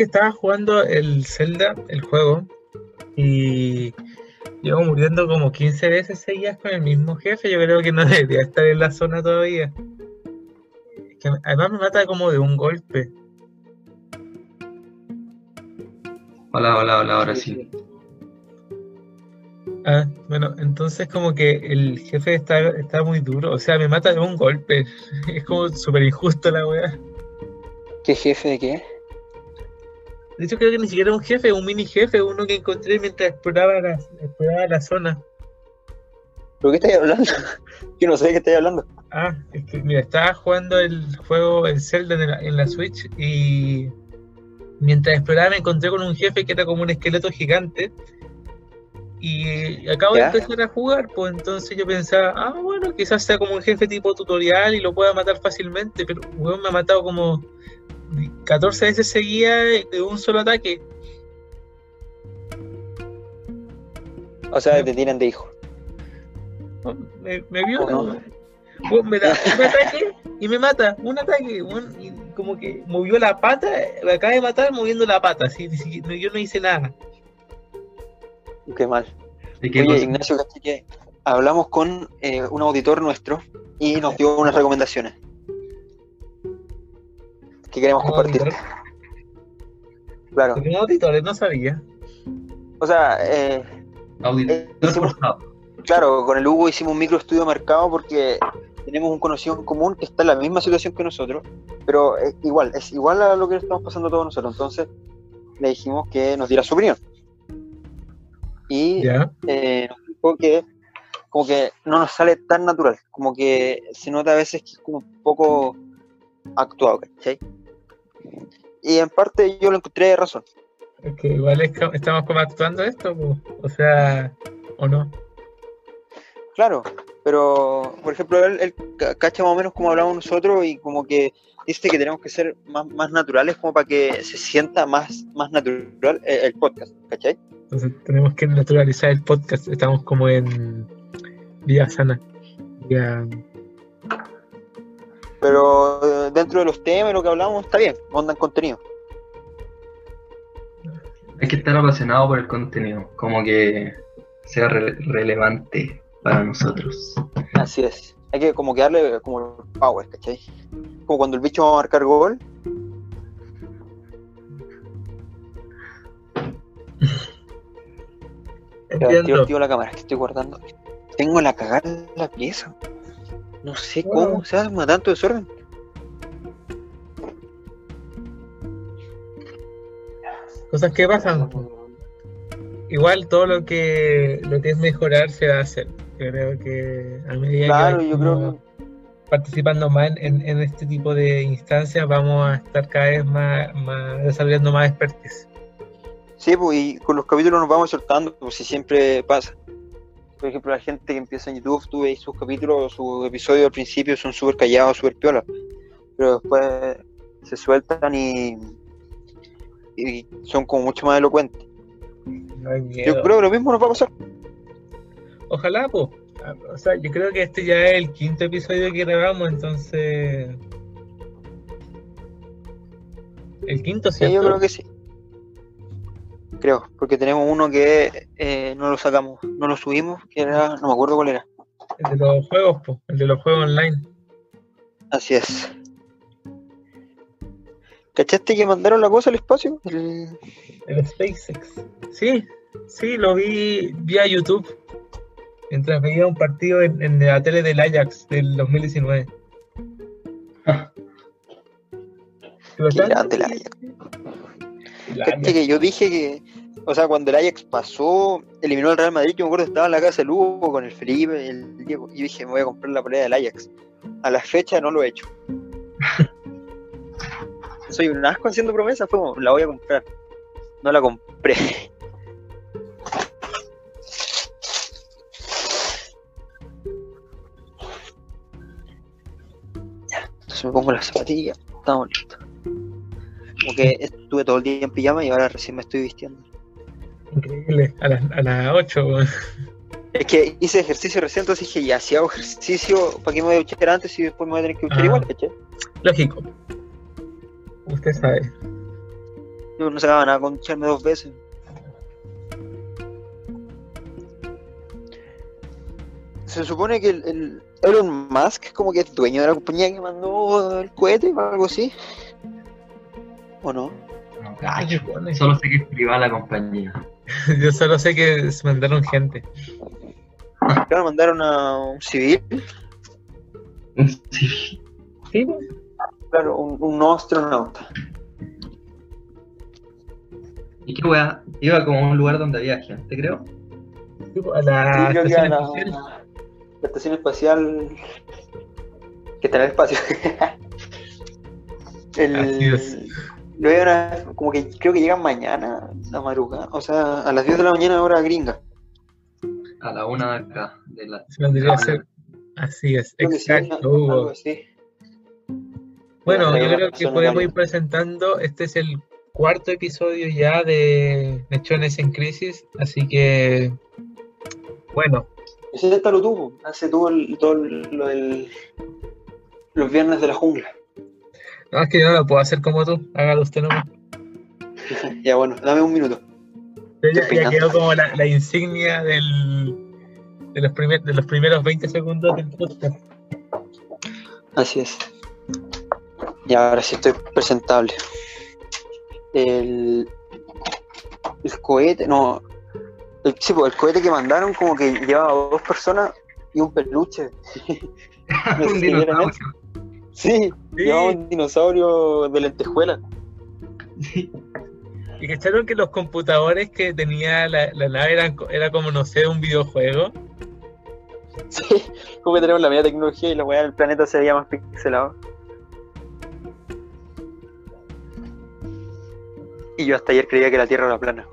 ¿Sabes que estaba jugando el Zelda, el juego? Y llevo muriendo como 15 veces seguidas con el mismo jefe. Yo creo que no debería estar en la zona todavía. que además me mata como de un golpe. Hola, hola, hola, ahora sí. Ah, bueno, entonces como que el jefe está, está muy duro, o sea, me mata de un golpe. Es como súper injusto la weá. ¿Qué jefe de qué? De hecho creo que ni siquiera un jefe, un mini jefe, uno que encontré mientras exploraba la, exploraba la zona. ¿Pero qué estáis hablando? Yo no sé de qué estáis hablando. Ah, es que mira, estaba jugando el juego, el Zelda en la, en la Switch y mientras exploraba me encontré con un jefe que era como un esqueleto gigante y acabo de empezar a jugar, pues entonces yo pensaba, ah, bueno, quizás sea como un jefe tipo tutorial y lo pueda matar fácilmente, pero weón me ha matado como 14 veces seguía de un solo ataque. O sea, te tiran de hijo. Me, me vio, me da un ataque y me mata, un ataque, y como que movió la pata, me acaba de matar moviendo la pata, así, yo no hice nada. Qué mal. Oye, Ignacio, que hablamos con eh, un auditor nuestro y nos dio unas recomendaciones que queremos compartir. Claro. ¿Tenía auditores? No sabía. O sea, eh, auditor eh, Claro, con el Hugo hicimos un micro estudio mercado porque tenemos un conocido en común que está en la misma situación que nosotros, pero igual, es igual a lo que estamos pasando todos nosotros. Entonces le dijimos que nos diera su opinión y eh, nos dijo que como que no nos sale tan natural, como que se nota a veces que es como un poco actuado, ¿cachai? Y en parte yo lo encontré de razón. Es que igual estamos como actuando esto, o sea, o no. Claro, pero por ejemplo, él, cacha más o menos como hablamos nosotros y como que dice que tenemos que ser más, más naturales como para que se sienta más, más natural el, el podcast, ¿cachai? Entonces tenemos que naturalizar el podcast. Estamos como en vía sana. Pero eh, dentro de los temas y lo que hablamos está bien, onda en contenido. Hay que estar apasionado por el contenido, como que sea relevante para nosotros. Así es. Hay que como que darle como power, ¿cachai? Como cuando el bicho va a marcar gol. Tío, la cámara que estoy guardando. Tengo la cagada en la pieza. No sé cómo se hace tanto desorden. Cosas que pasan. Igual todo lo que lo que es mejorar se va a hacer. Creo que a medida claro, que yo creo participando más en, este tipo de instancias vamos a estar cada vez más, más desarrollando más expertise. Sí, pues, y con los capítulos nos vamos soltando, pues si siempre pasa. Por ejemplo, la gente que empieza en YouTube, tú veis sus capítulos, sus episodios al principio son súper callados, súper piolas, pero después se sueltan y, y son como mucho más elocuentes. yo creo que lo mismo nos va a pasar. Ojalá, pues. O sea, yo creo que este ya es el quinto episodio que grabamos, entonces. El quinto, ¿cierto? Sí, yo creo que sí creo, porque tenemos uno que eh, no lo sacamos, no lo subimos, que era, no me acuerdo cuál era. El de los juegos, po, el de los juegos online. Así es. ¿Cachaste que mandaron la cosa al espacio? El, el SpaceX. Sí, sí, lo vi vía YouTube. Mientras veía un partido en, la tele del Ajax del 2019. Qué grande el Ajax. Que yo dije que, o sea, cuando el Ajax pasó, eliminó al Real Madrid, yo me acuerdo estaba en la casa de Lugo con el Felipe, el Diego, y dije, me voy a comprar la pelea del Ajax. A la fecha no lo he hecho. Soy un asco haciendo promesas, fue como, la voy a comprar. No la compré. ya, entonces me pongo las zapatillas, estamos listos. Como que estuve todo el día en pijama y ahora recién me estoy vistiendo. Increíble, a las a las 8. Es que hice ejercicio recién, entonces dije, ya, si hago ejercicio, ¿para qué me voy a duchar antes y después me voy a tener que duchar ah, igual, ¿caché? Lógico. Usted sabe. Yo no sacaba nada con echarme dos veces. Se supone que el, el Elon Musk como que es dueño de la compañía que mandó el cohete o algo así. ¿O no? No, cacho. Solo sé que es privada la compañía. Yo solo sé que se mandaron gente. Claro, mandaron a un civil, Sí. Sí, pues. claro, un, un astronauta. ¿Y qué weá? Iba como a un lugar donde había gente, creo. Sí, pues, a la Sí, estación a la, espacial. la estación espacial que está en el espacio. el, Así es. Lo iban a- como que creo que llegan mañana, la madrugada, o sea, a las 10 de la mañana hora gringa. A la una de acá. De la... Ser. Así es, Creo que sí, exacto. Hugo. Bueno, yo una creo que podemos ir presentando. Este es el cuarto episodio ya de Mechones en Crisis. Así que, bueno, Ese está lo tuvo, hace todo, el, todo el- lo del, los viernes de la jungla. No es que yo no lo puedo hacer como tú. Hágalo usted nomás. ya bueno, dame un minuto. Ya, quedó como la, la insignia del, de, los primer- de los primeros 20 segundos del podcast. Así es. Y ahora sí estoy presentable. El, el cohete, no. El, sí, pues, el cohete que mandaron como que llevaba dos personas y un peluche. Un dinosaurio. Sí, Sí. llevaba un dinosaurio de lentejuela. Y cacharon que los computadores que tenía la, la nave eran, era como, no sé, un videojuego. Sí, como que tenemos la media tecnología y la weá del planeta se veía más pixelado. Y yo hasta ayer creía que la Tierra era plana.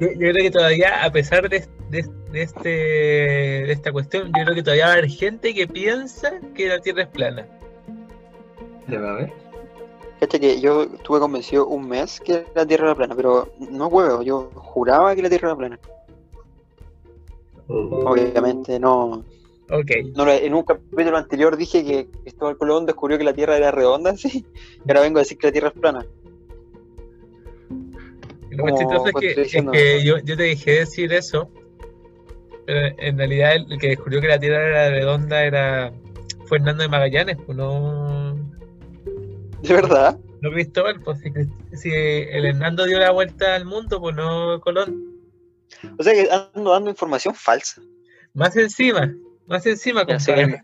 Yo, yo creo que todavía, a pesar de, de- de este, de esta cuestión, yo creo que todavía va a haber gente que piensa que la Tierra es plana. Se va a ver. Cacha que yo estuve convencido un mes que la Tierra era plana, pero no huevo, yo juraba que la Tierra era plana. Obviamente no. Ok. no en un capítulo anterior dije que Cristóbal Colón descubrió que la Tierra era redonda, sí. Y ahora vengo a decir que la Tierra es plana. Lo más chistoso es que, es que yo, yo te dejé decir eso, en realidad el que descubrió que la Tierra era redonda era fue Hernando de Magallanes, pues no, ¿De verdad? no Cristóbal, pues si, si el Hernando dio la vuelta al mundo, pues no Colón. O sea que ando dando información falsa. Más encima, más encima, compadre.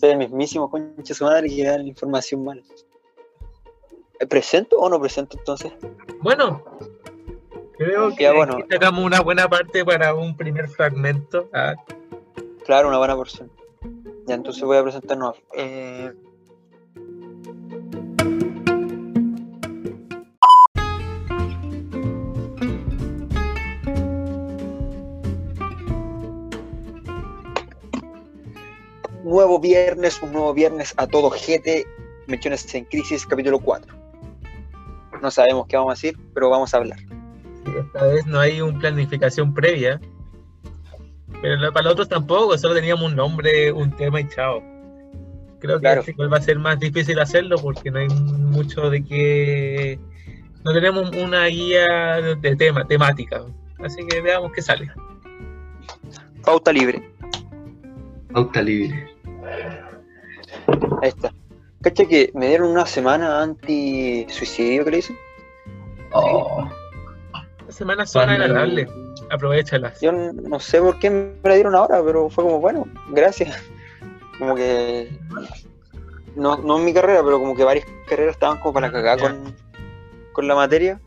soy el mismísimo concha su madre que da la información mal. ¿Eh, ¿Presento o no presento entonces? Bueno, creo que Ya, bueno. aquí sacamos una buena parte para un primer fragmento. Ah, Claro, una buena porción. Ya, entonces voy a presentarnos. Eh... Nuevo viernes, un nuevo viernes a todo GT, Menciones en Crisis, capítulo 4. No sabemos qué vamos a decir, pero vamos a hablar. Esta vez no hay una planificación previa. Pero para los otros tampoco, solo teníamos un nombre, un tema y chao. Creo que Claro. este va a ser más difícil hacerlo porque no hay mucho de que. No tenemos una guía de, tema, temática. Así que veamos qué sale. Pauta libre. Pauta libre. Ahí está. Cacha que me dieron una semana anti-suicidio, que le dicen. Oh, semanas son agradables, aprovechalas. Yo no sé por qué me la dieron ahora, pero fue como, bueno, gracias. Como que. No, no en mi carrera, pero como que varias carreras estaban como para cagar con, con la materia.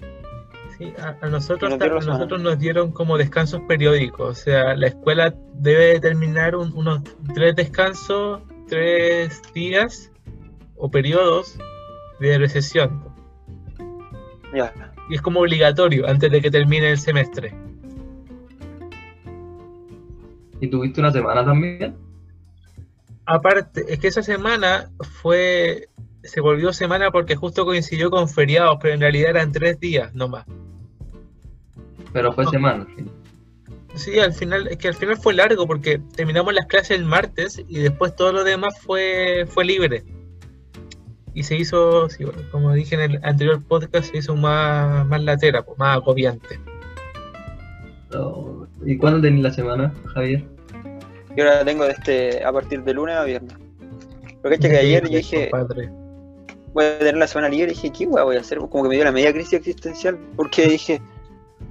Sí, a, a nosotros, dieron a nosotros nos dieron como descansos periódicos. O sea, la escuela debe determinar un- unos tres descansos, tres días o periodos de recesión. Ya. Y es como obligatorio antes de que termine el semestre. ¿Y tuviste una semana también? Aparte, es que esa semana fue. Se volvió semana porque justo coincidió con feriados, pero en realidad eran tres días nomás. Pero fue No. semana. sí. Sí, al final, es que al final fue largo porque terminamos las clases el martes y después todo lo demás fue, fue libre. Y se hizo, sí, bueno, como dije en el anterior podcast, se hizo más, más latera, pues, más agobiante. Oh, ¿Y cuándo tenés la semana, Javier? Yo ahora tengo de este a partir de lunes a viernes. Pero que que ayer yo dije, Compadre. voy a tener la semana libre y dije, ¿qué weá voy a hacer? Como que me dio la media crisis existencial, porque dije,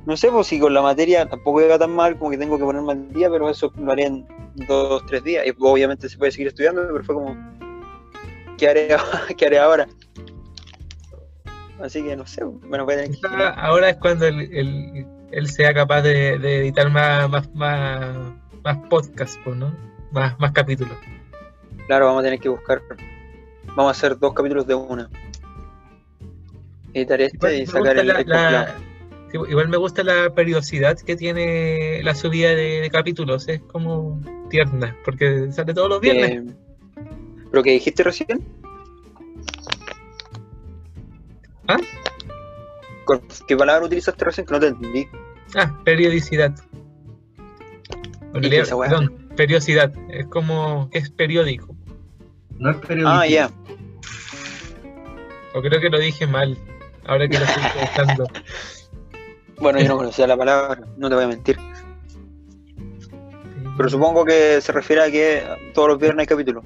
no sé, pues si con la materia tampoco llega tan mal, como que tengo que ponerme al día, pero eso lo haré en dos, tres días. Y obviamente se puede seguir estudiando, pero fue como, ¿qué haré, ¿qué haré ahora? Así que no sé, bueno, voy a tener que... Ahora es cuando él, él- él sea capaz de, de editar más, más, más, más podcasts, ¿no? Más, más capítulos. Claro, vamos a tener que buscar, vamos a hacer dos capítulos de una. Editar Igual este y sacar el, la- igual me gusta la periodicidad que tiene la subida de, de capítulos, es como tierna, porque sale todos los viernes. Eh, ¿Pero que dijiste recién? ¿Ah? ¿Con ¿Qué palabra utilizaste recién? Que no te entendí. Ah, periodicidad. En ¿Y qué realidad, es esa weá? perdón, periodicidad, es como que es periódico. No es periodismo. Ah, ya. O creo que lo dije mal, ahora que lo estoy pensando. Bueno, yo no conocía la palabra, no te voy a mentir. Pero supongo que se refiere a que todos los viernes hay capítulo.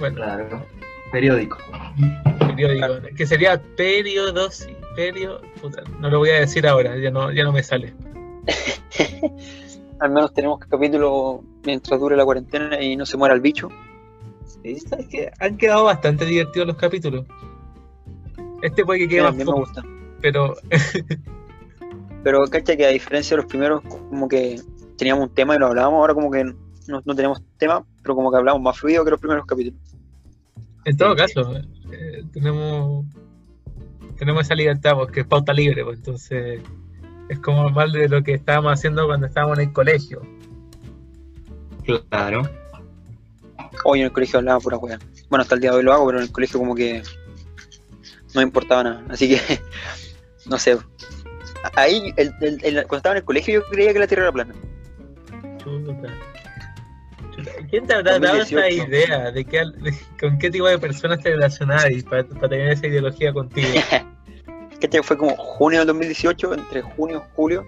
Bueno, Claro. Periódico. periódico, que sería periodos, perio, puta, no lo voy a decir ahora, ya no, ya no me sale. Al menos tenemos capítulo mientras dure la cuarentena y no se muera el bicho. Sí, sabes que han quedado bastante divertidos los capítulos. Este puede que Sí, quede a más mí me gusta. pero Pero cacha que a diferencia de los primeros, como que teníamos un tema y lo hablábamos, ahora como que no, no tenemos tema, pero como que hablamos más fluido que los primeros capítulos. En todo caso, eh, tenemos tenemos esa libertad porque es pauta libre, pues, entonces es como más de lo que estábamos haciendo cuando estábamos en el colegio. Claro. Hoy en el colegio hablaba pura wea. Bueno, hasta el día de hoy lo hago, pero en el colegio como que no me importaba nada. Así que, no sé. Ahí, el- el- el- cuando estaba en el colegio, yo creía que la Tierra era plana. Chuta. ¿Quién te habrá dado esa 2018. idea de, qué, de con qué tipo de personas te relacionas para, para tener esa ideología contigo? ¿Cachai? Fue como junio del 2018, entre junio y julio.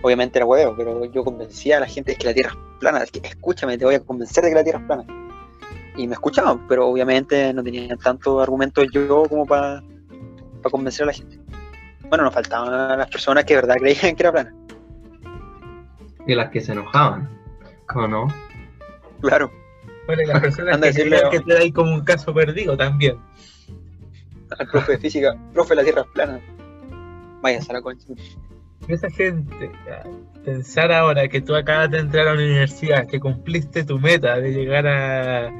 Obviamente era huevo, pero yo convencía a la gente de que la Tierra es plana. Es que, escúchame, te voy a convencer de que la Tierra es plana. Y me escuchaban, pero obviamente no tenían tantos argumentos yo como para convencer a la gente. Bueno, nos faltaban las personas que de verdad creían que era plana. Y las que se enojaban. ¿Cómo no? Claro. Bueno, y las personas Anda que decirle que te da ahí como un caso perdido también. Al profe de física, profe, la Tierra es plana. Vaya, a la concha. Esa gente, pensar ahora que tú acabas de entrar a la universidad, que cumpliste tu meta de llegar a, a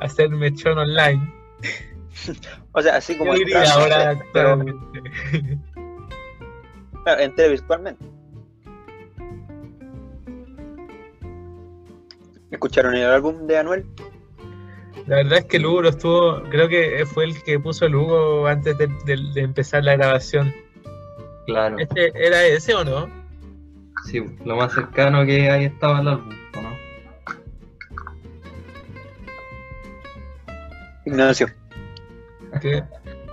hacer mechón online, O sea, así como yo diría ahora pero actualmente. claro, entré virtualmente. ¿Escucharon el álbum de Anuel? La verdad es que el Hugo lo estuvo, creo que fue el que puso el Hugo antes de, de- de empezar la grabación. Claro. ¿Este ¿Era ese o no? Sí, lo más cercano que hay estaba el álbum, ¿o ¿no? Ignacio. Que-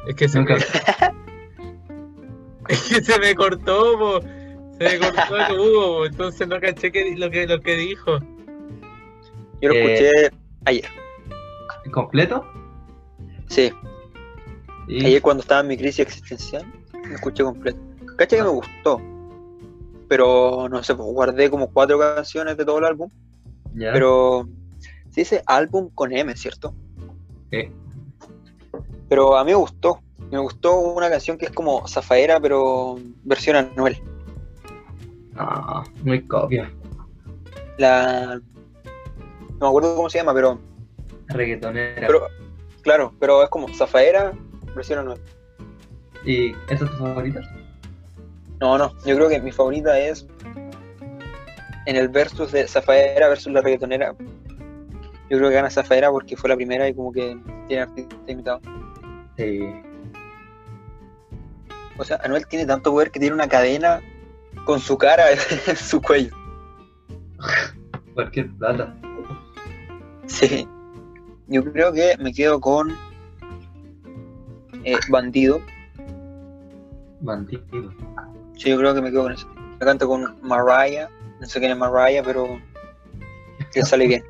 es que se Nunca. me, es que se me cortó, po. se me cortó el Hugo, po, entonces no caché que, lo, que, lo que dijo. Yo lo Eh, escuché ayer. ¿Completo? Sí, Y ayer cuando estaba en mi crisis existencial, lo escuché completo. Cacha que me gustó. Pero no sé, pues guardé como cuatro canciones de todo el álbum. ya. Pero se dice álbum con M, ¿cierto? Sí. Pero a mí me gustó. Me gustó una canción que es como Zafaera, pero versión Anuel. Ah, muy copia. La. No me acuerdo cómo se llama, pero. Reggaetonera. pero claro, pero es como Zafaera, versión Anuel. ¿Y esa es tu favorita? No, no, yo creo que mi favorita es en el versus de Zafaera versus la reggaetonera. Yo creo que gana Zafaera porque fue la primera y como que tiene artista invitado. Sí. O sea, Anuel tiene tanto poder que tiene una cadena con su cara en su cuello. Cualquier plata. Sí. Yo creo que me quedo con eh, Bandido. Bandido. Sí, yo creo que me quedo con eso. La canta con Mariah. No sé quién es Mariah, pero le sale bien.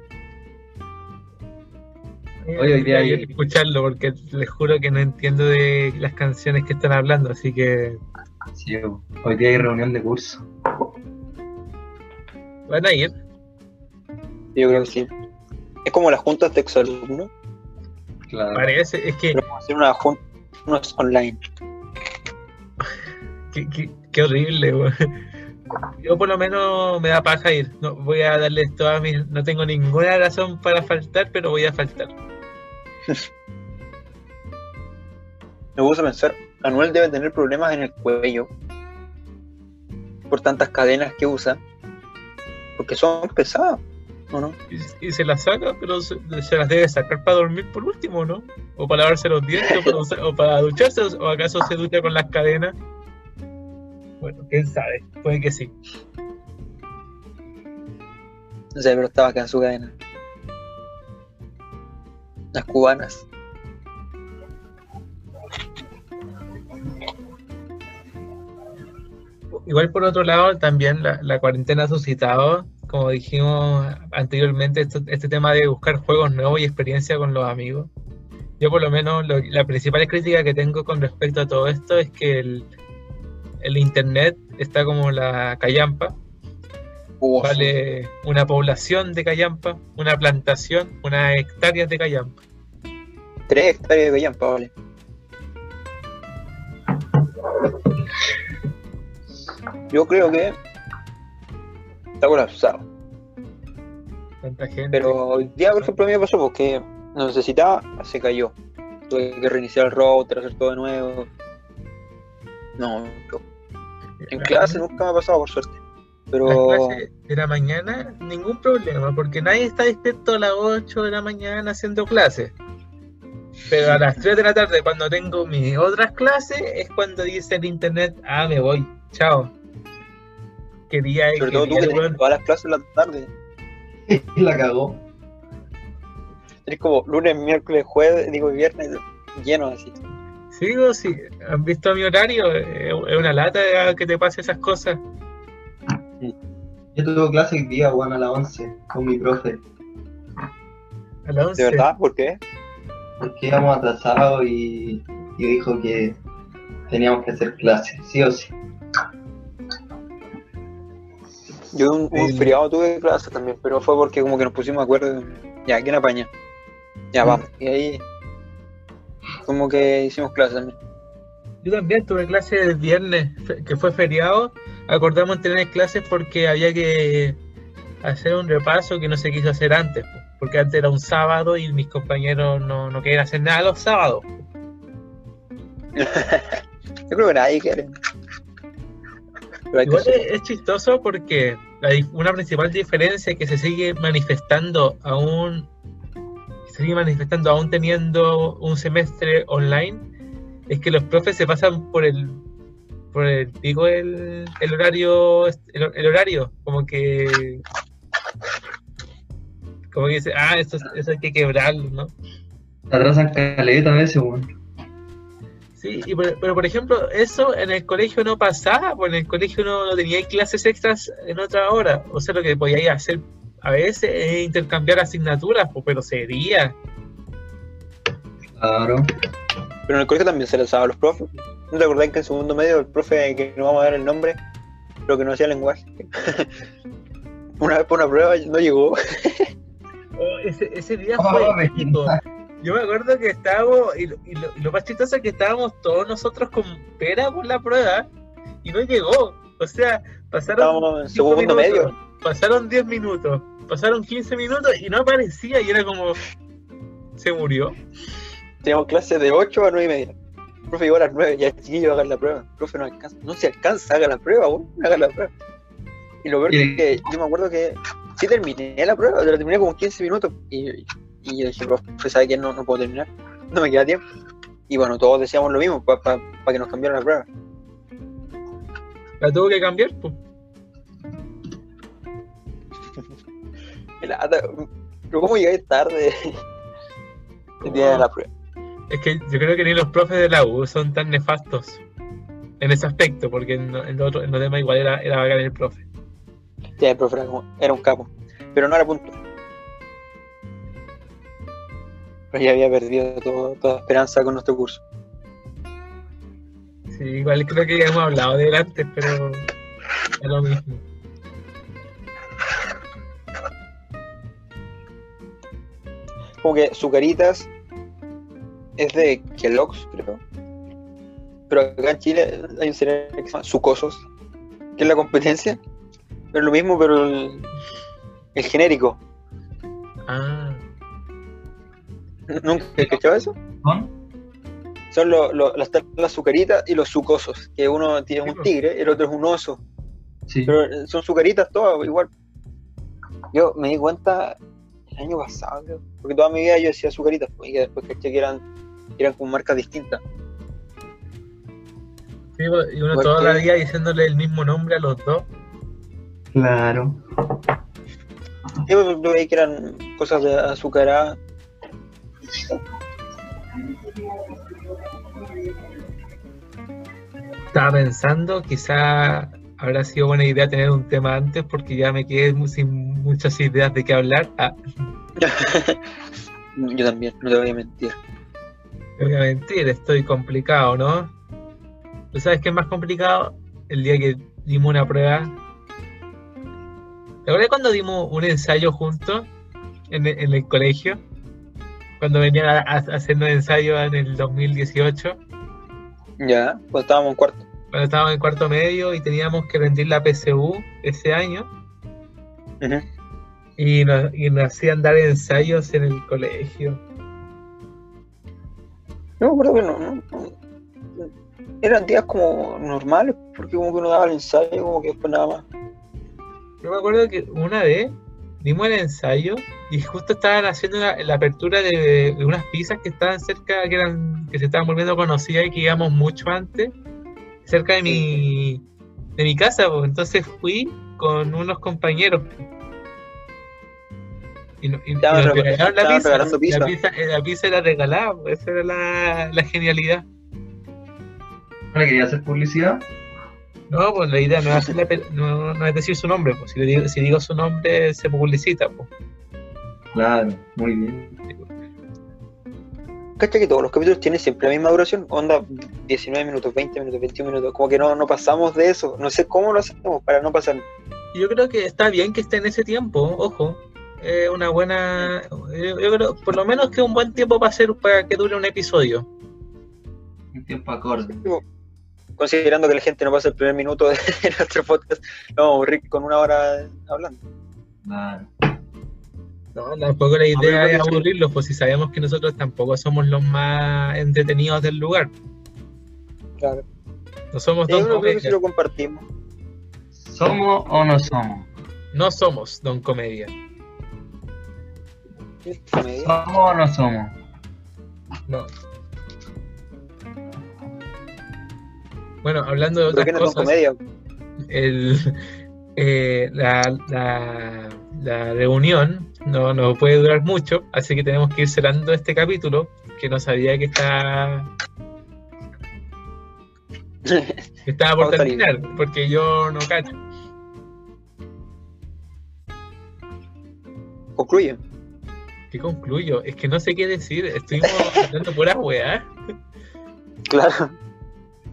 Hoy- hoy día Hay hay- que escucharlo porque les juro que no entiendo de las canciones que están hablando, así que Sí, hoy día hay reunión de curso. van a ir. Yo creo que sí. Es como las juntas de exalumnos, Claro. Parece, es que pero vamos a hacer una junta online. qué, qué- qué horrible, weón. Yo por lo menos me da paja ir. No, voy a darles todas mis. No tengo ninguna razón para faltar, pero voy a faltar. Me puse a pensar, Anuel debe tener problemas en el cuello por tantas cadenas que usa, porque son pesadas, ¿o no? Y, y se las saca, pero se, se las debe sacar para dormir por último, ¿no? O para lavarse los dientes, o para, o para ducharse, o acaso se ducha con las cadenas. Bueno, quién sabe, puede que sí. No sé, pero estaba acá en su cadena. Las cubanas. Igual por otro lado, también la, la cuarentena ha suscitado, como dijimos anteriormente, esto- este tema de buscar juegos nuevos y experiencia con los amigos. Yo por lo menos lo- la principal crítica que tengo con respecto a todo esto es que el, el internet está como la callampa, Uf, vale una población de callampa, una plantación, unas hectáreas de callampa. Tres hectáreas de callampa, vale. Yo creo que está colapsado. Tanta gente. Pero hoy día, por ejemplo, a mí me pasó porque no necesitaba, se cayó. Tuve que reiniciar el router, hacer todo de nuevo. No, yo- en La- clase nunca me ha pasado, por suerte. Pero clases de la mañana, ningún problema, porque nadie está despierto a las 8 de la mañana haciendo clases. Pero a las 3 de la tarde, cuando tengo mis otras clases, es cuando dice el internet, ah, me voy, chao. Quería, sobre todo tú que tenés todas las clases en la tarde. La cagó. Tenés como lunes, miércoles, jueves, digo viernes, lleno así. Sigo, sí, ¿han visto mi horario? Es una lata que te pase esas cosas. Yo tuve clase el día, weón, a las 11 con mi profe. A las 11. ¿De verdad? ¿Por qué? Porque íbamos atrasados y, y dijo que teníamos que hacer clases, sí o sí. Yo un, un Sí. feriado tuve clase también, pero fue porque como que nos pusimos de acuerdo. Ya, ¿quién apaña? Ya, Mm. vamos. Y ahí como que hicimos clase también. Yo también tuve clase el viernes, que fue feriado. Acordamos en tener clases porque había que hacer un repaso que no se quiso hacer antes, po, porque antes era un sábado y mis compañeros no, no querían hacer nada los sábados. Yo creo que nadie quiere. Igual es, es chistoso porque una principal diferencia que se sigue manifestando aún, se sigue manifestando aún teniendo un semestre online, es que los profes se pasan por el por el digo el, el horario el, el horario como que como que dice ah eso, eso hay que quebrarlo no Se atrasan caleta a veces, weón. Sí, y por- pero por ejemplo, eso en el colegio no pasaba, pues en el colegio no, no tenía clases extras en otra hora. O sea, lo que podía hacer a veces es intercambiar asignaturas, pues, pero sería. Claro. Pero en el colegio también se les daba a los profes. ¿No te acordás que en segundo medio el profe que no vamos a dar el nombre, pero que no hacía lenguaje? una vez por una prueba no llegó. Oh, ese, ese día Oh, fue épico. Yo me acuerdo que estábamos, y, lo- y lo, y lo más chistoso es que estábamos todos nosotros con pera por la prueba y no llegó. O sea, pasaron segundo minutos, medio. pasaron 10 minutos, pasaron 15 minutos y no aparecía y era como, se murió. Teníamos clases de 8 a 9 y media. Profe llegó a las 9, ya el chiquillo haga la prueba. Profe no alcanza. No se alcanza, haga la prueba, weón, haga la prueba. Y lo peor Y- es que yo me acuerdo que sí terminé la prueba, la terminé como 15 minutos. Y, y yo dije, profe, ¿sabe que no, no puedo terminar? No me queda tiempo. Y bueno, todos decíamos lo mismo, para que nos cambiaran la prueba. La tuvo que cambiar, pues. Qué Pero ¿cómo llegáis tarde el día de la prueba? Es que yo creo que ni los profes de la U son tan nefastos en ese aspecto, porque en, en, lo otro, en los demás igual era, era bacán el profe. Ya, el profe era, como- era un capo. Pero no era punto. Pero ya había perdido todo- toda esperanza con nuestro curso. Sí, igual creo que ya hemos hablado de él antes, pero es lo mismo. Como que Zucaritas es de Kellogg's, creo. Pero acá en Chile hay un cereal que se llama Sucosos, que es la competencia. Pero lo mismo, pero el, el genérico. Ah, ¿Nunca has escuchado eso? ¿Con? Son lo- lo- las, las Zucaritas y los Sucosos. Que uno tiene un pues. tigre y el otro es un oso. Sí. Pero eh, son Zucaritas todas igual. Yo me di cuenta el año pasado, creo. Porque toda mi vida yo decía Zucaritas. pues, Y después caché que eran, eran con marcas distintas. sí, pues, y uno ¿Por toda la vida diciéndole el mismo nombre a los dos. Claro. Yo veía que eran cosas de azucarada. Estaba pensando, quizá habrá sido buena idea tener un tema antes porque ya me quedé sin muchas ideas de qué hablar. Ah, yo también, no te voy a mentir. no voy a mentir, estoy complicado, ¿no? ¿Tú sabes qué es más complicado? El día que dimos una prueba. ¿Te acuerdas cuando dimos un ensayo juntos en el colegio? Cuando venían a, a hacernos ensayos en el 2018. Ya, cuando estábamos en cuarto. cuando estábamos en cuarto medio y teníamos que rendir la PSU ese año y nos, y nos hacían dar ensayos en el colegio. Me acuerdo que no, no- no- Eran días como normales, porque como que uno daba el ensayo, como que después nada más. Yo me acuerdo que una vez dimos el ensayo y justo estaban haciendo la, la apertura de, de unas pizzas que estaban cerca, que eran que se estaban volviendo conocidas y que íbamos mucho antes, cerca de mi, de mi casa. pues. Entonces fui con unos compañeros. Y, y- y Estaban nos re- regalaron la pizza. regalando La pizza. pizza, eh, la pizza era regalada, pues, esa era la, la genialidad. ¿No le quería hacer publicidad? No, pues la idea no es, hacerle no, no es decir su nombre, pues si, le digo, si digo su nombre se publicita. Pues. Claro, muy bien. ¿Cachai que todos los capítulos tienen siempre la misma duración? Onda 19 minutos, 20 minutos, 21 minutos. Como que no, no pasamos de eso. No sé cómo lo hacemos para no pasar. Yo creo que está bien que esté en ese tiempo, ojo. Es una buena. Yo, yo creo, por lo menos que un buen tiempo para hacer para que dure un episodio. Un tiempo acorde. Tipo, Considerando que la gente no pasa el primer minuto de nuestro podcast, nos vamos a aburrir con una hora hablando. Claro. No, tampoco la idea es aburrirlos, pues si sabemos que nosotros tampoco somos los más entretenidos del lugar. Claro. No somos Don Comedia. si lo compartimos. ¿Somos o no somos? No somos Don Comedia. Comedia. ¿Somos o no somos? No. Bueno, hablando de ¿Por qué otras no cosas. el, eh, la, la- la reunión no, no puede durar mucho, así que tenemos que ir cerrando este capítulo, que no sabía que está que estaba por terminar, porque yo no cacho. Concluye. ¿Qué concluyo? Es que no sé qué decir, estuvimos hablando puras weá. Claro.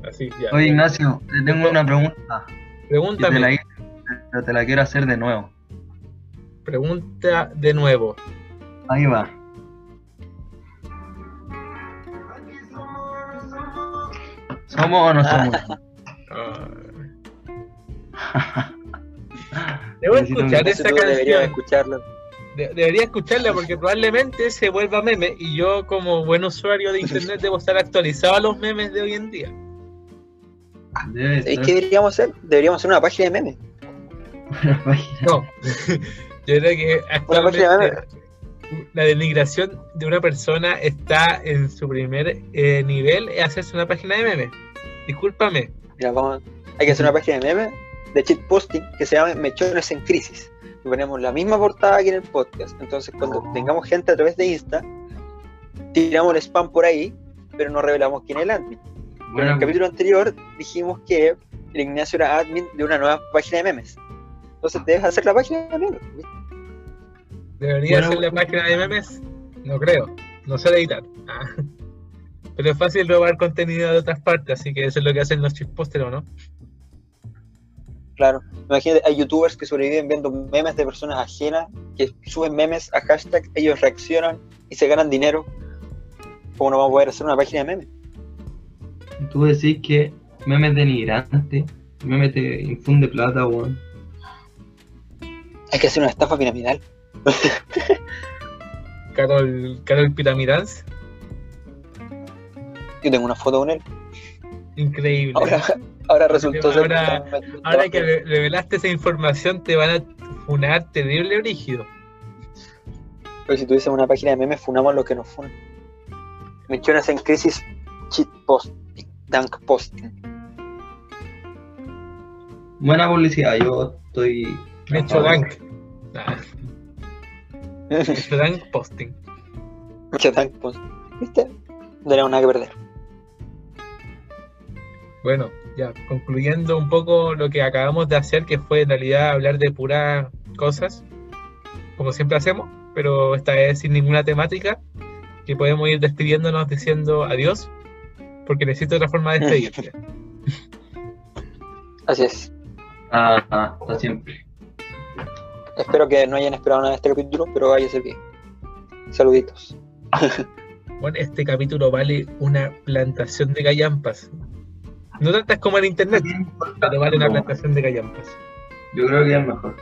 Así, ya. Oye, Ignacio, te tengo una pregunta. que te Pregúntame, la hice, pero te la quiero hacer de nuevo. pregunta de nuevo. Ahí va. ¿Somos o no somos? Debo escuchar deberías canción. escucharlo. De- debería escucharla porque probablemente se vuelva meme y yo como buen usuario de internet debo estar actualizado a los memes de hoy en día. Debe ¿Y ser qué deberíamos hacer? Deberíamos hacer una página de memes. una página. No, yo creo que Una página de actualmente la denigración de una persona está en su primer eh, nivel es hacerse una página de memes. Discúlpame. Mira, vamos, hay que hacer una página de memes de cheat posting que se llama Mechones en Crisis. Y ponemos la misma portada que en el podcast. Entonces, cuando Oh. tengamos gente a través de Insta, tiramos el spam por ahí pero no revelamos quién es el admin. Pero en Bueno, el capítulo anterior dijimos que el Ignacio era admin de una nueva página de memes. Entonces debes hacer la página de memes. ¿Debería Bueno, ser la página de memes? No creo. No sé editar. Ah. Pero es fácil robar contenido de otras partes, así que eso es lo que hacen los chipósteros, ¿no? Claro. Imagínate, hay youtubers que sobreviven viendo memes de personas ajenas, que suben memes a hashtag, ellos reaccionan y se ganan dinero. ¿Cómo no vamos a poder hacer una página de memes? Tú decís que memes denigrantes, memes te infunde plata, weón. Hay que hacer una estafa piramidal. Carol, Carol Piramidans. Yo tengo una foto con él. Increíble. Ahora, ahora resultó ser. Ahora- Ahora que re- revelaste esa información, te van a funar terrible brígido. Pero si tuviésemos una página de memes, funamos lo que nos funan. Menciones en crisis, cheat posting, dunk posting. Buena publicidad, yo estoy. Me he hecho dank. Me he hecho dank posting. Mucho dunk posting. ¿Viste? No tenemos nada que perder. Bueno, ya concluyendo un poco lo que acabamos de hacer, que fue en realidad hablar de puras cosas, como siempre hacemos, pero esta vez sin ninguna temática, que podemos ir despidiéndonos diciendo adiós, porque necesito otra forma de despedirte. Así es. Ah, ah, hasta siempre. Espero que no hayan esperado nada de este capítulo, pero vaya a ser bien. Saluditos. Bueno, este capítulo vale una plantación de gallampas. No tantas como en internet, pero vale una plantación de gallampas. Yo creo que es mejor.